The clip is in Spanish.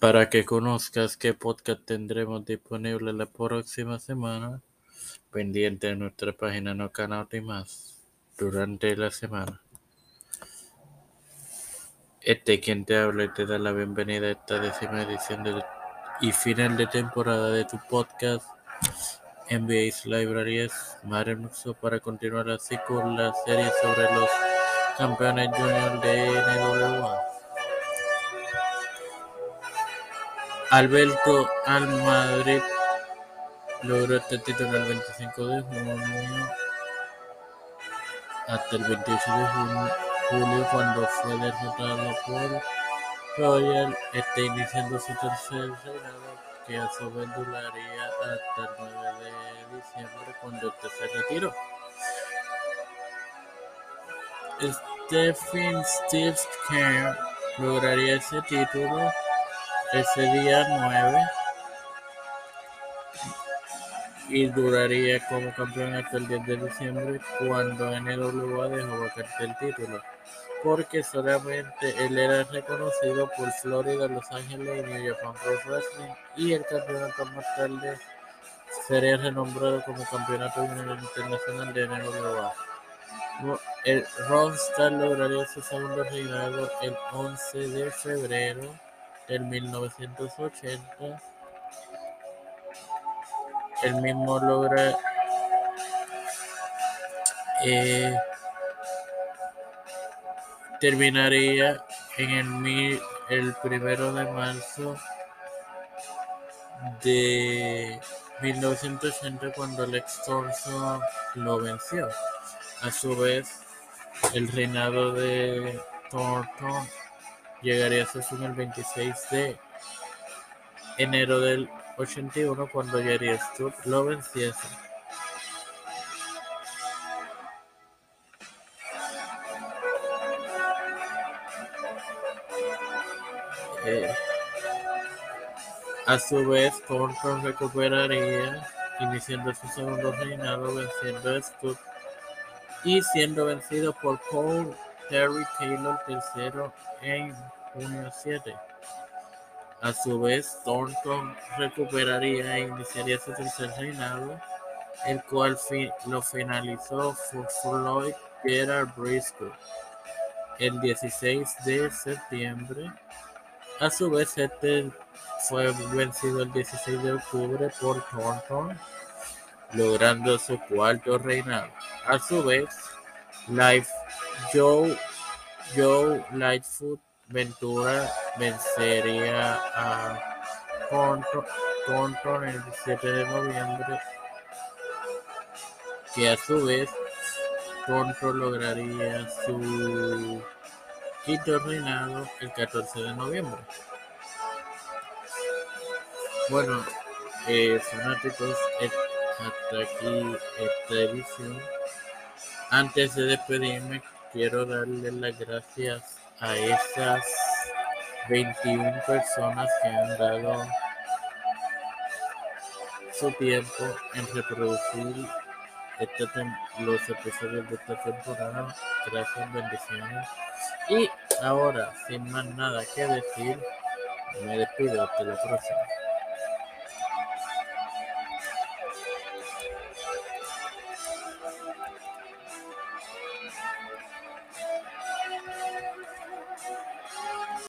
Para que conozcas qué podcast tendremos disponible la próxima semana, pendiente de nuestra página No Canal y más durante la semana. Este quien te habla y te da la bienvenida a esta décima edición de, y final de temporada de tu podcast NBA's Libraries Marenuxo para continuar así con la serie sobre los campeones junior de NWA. Alberto Almadrid logró este título el 25 de junio hasta el 28 de julio cuando fue derrotado por Royal, está iniciando su tercer reinado que a su vez duraría hasta el 9 de diciembre cuando este se retiró. Stephen Steve Kerr lograría ese título ese día 9 y duraría como campeón hasta el 10 de diciembre cuando NWA dejó vacante el título porque solamente él era reconocido por Florida, Los Ángeles y New Japan Pro Wrestling y el campeonato más tarde sería renombrado como Campeonato Internacional de NWA. El Ron lograría su segundo reinado el 11 de febrero en 1980, el mismo logra eh, terminaría en el, el primero de marzo de 1980 cuando Lex Thompson lo venció. A su vez, el reinado de Thornton llegaría a su fin el 26 de enero del 81 cuando Jerry Stubb lo venciese. Eh, a su vez, Thornton recuperaría, iniciando su segundo reinado, venciendo a Stubb y siendo vencido por Paul Terry Taylor III en junio 7. A su vez, Thornton recuperaría e iniciaría su tercer reinado, el cual lo finalizó Floyd Gerard Briscoe el 16 de septiembre. A su vez, este fue vencido el 16 de octubre por Thornton, logrando su cuarto reinado. A su vez, Life Joe, Joe Lightfoot Ventura vencería a Thornton el 17 de noviembre, que a su vez Thornton lograría su quinto reinado el 14 de noviembre. Bueno, eh, fanáticos, hasta aquí esta edición. Antes de despedirme, quiero darle las gracias a esas 21 personas que han dado su tiempo en reproducir este los episodios de esta temporada. Gracias, bendiciones. Y ahora, sin más nada que decir, me despido hasta la próxima.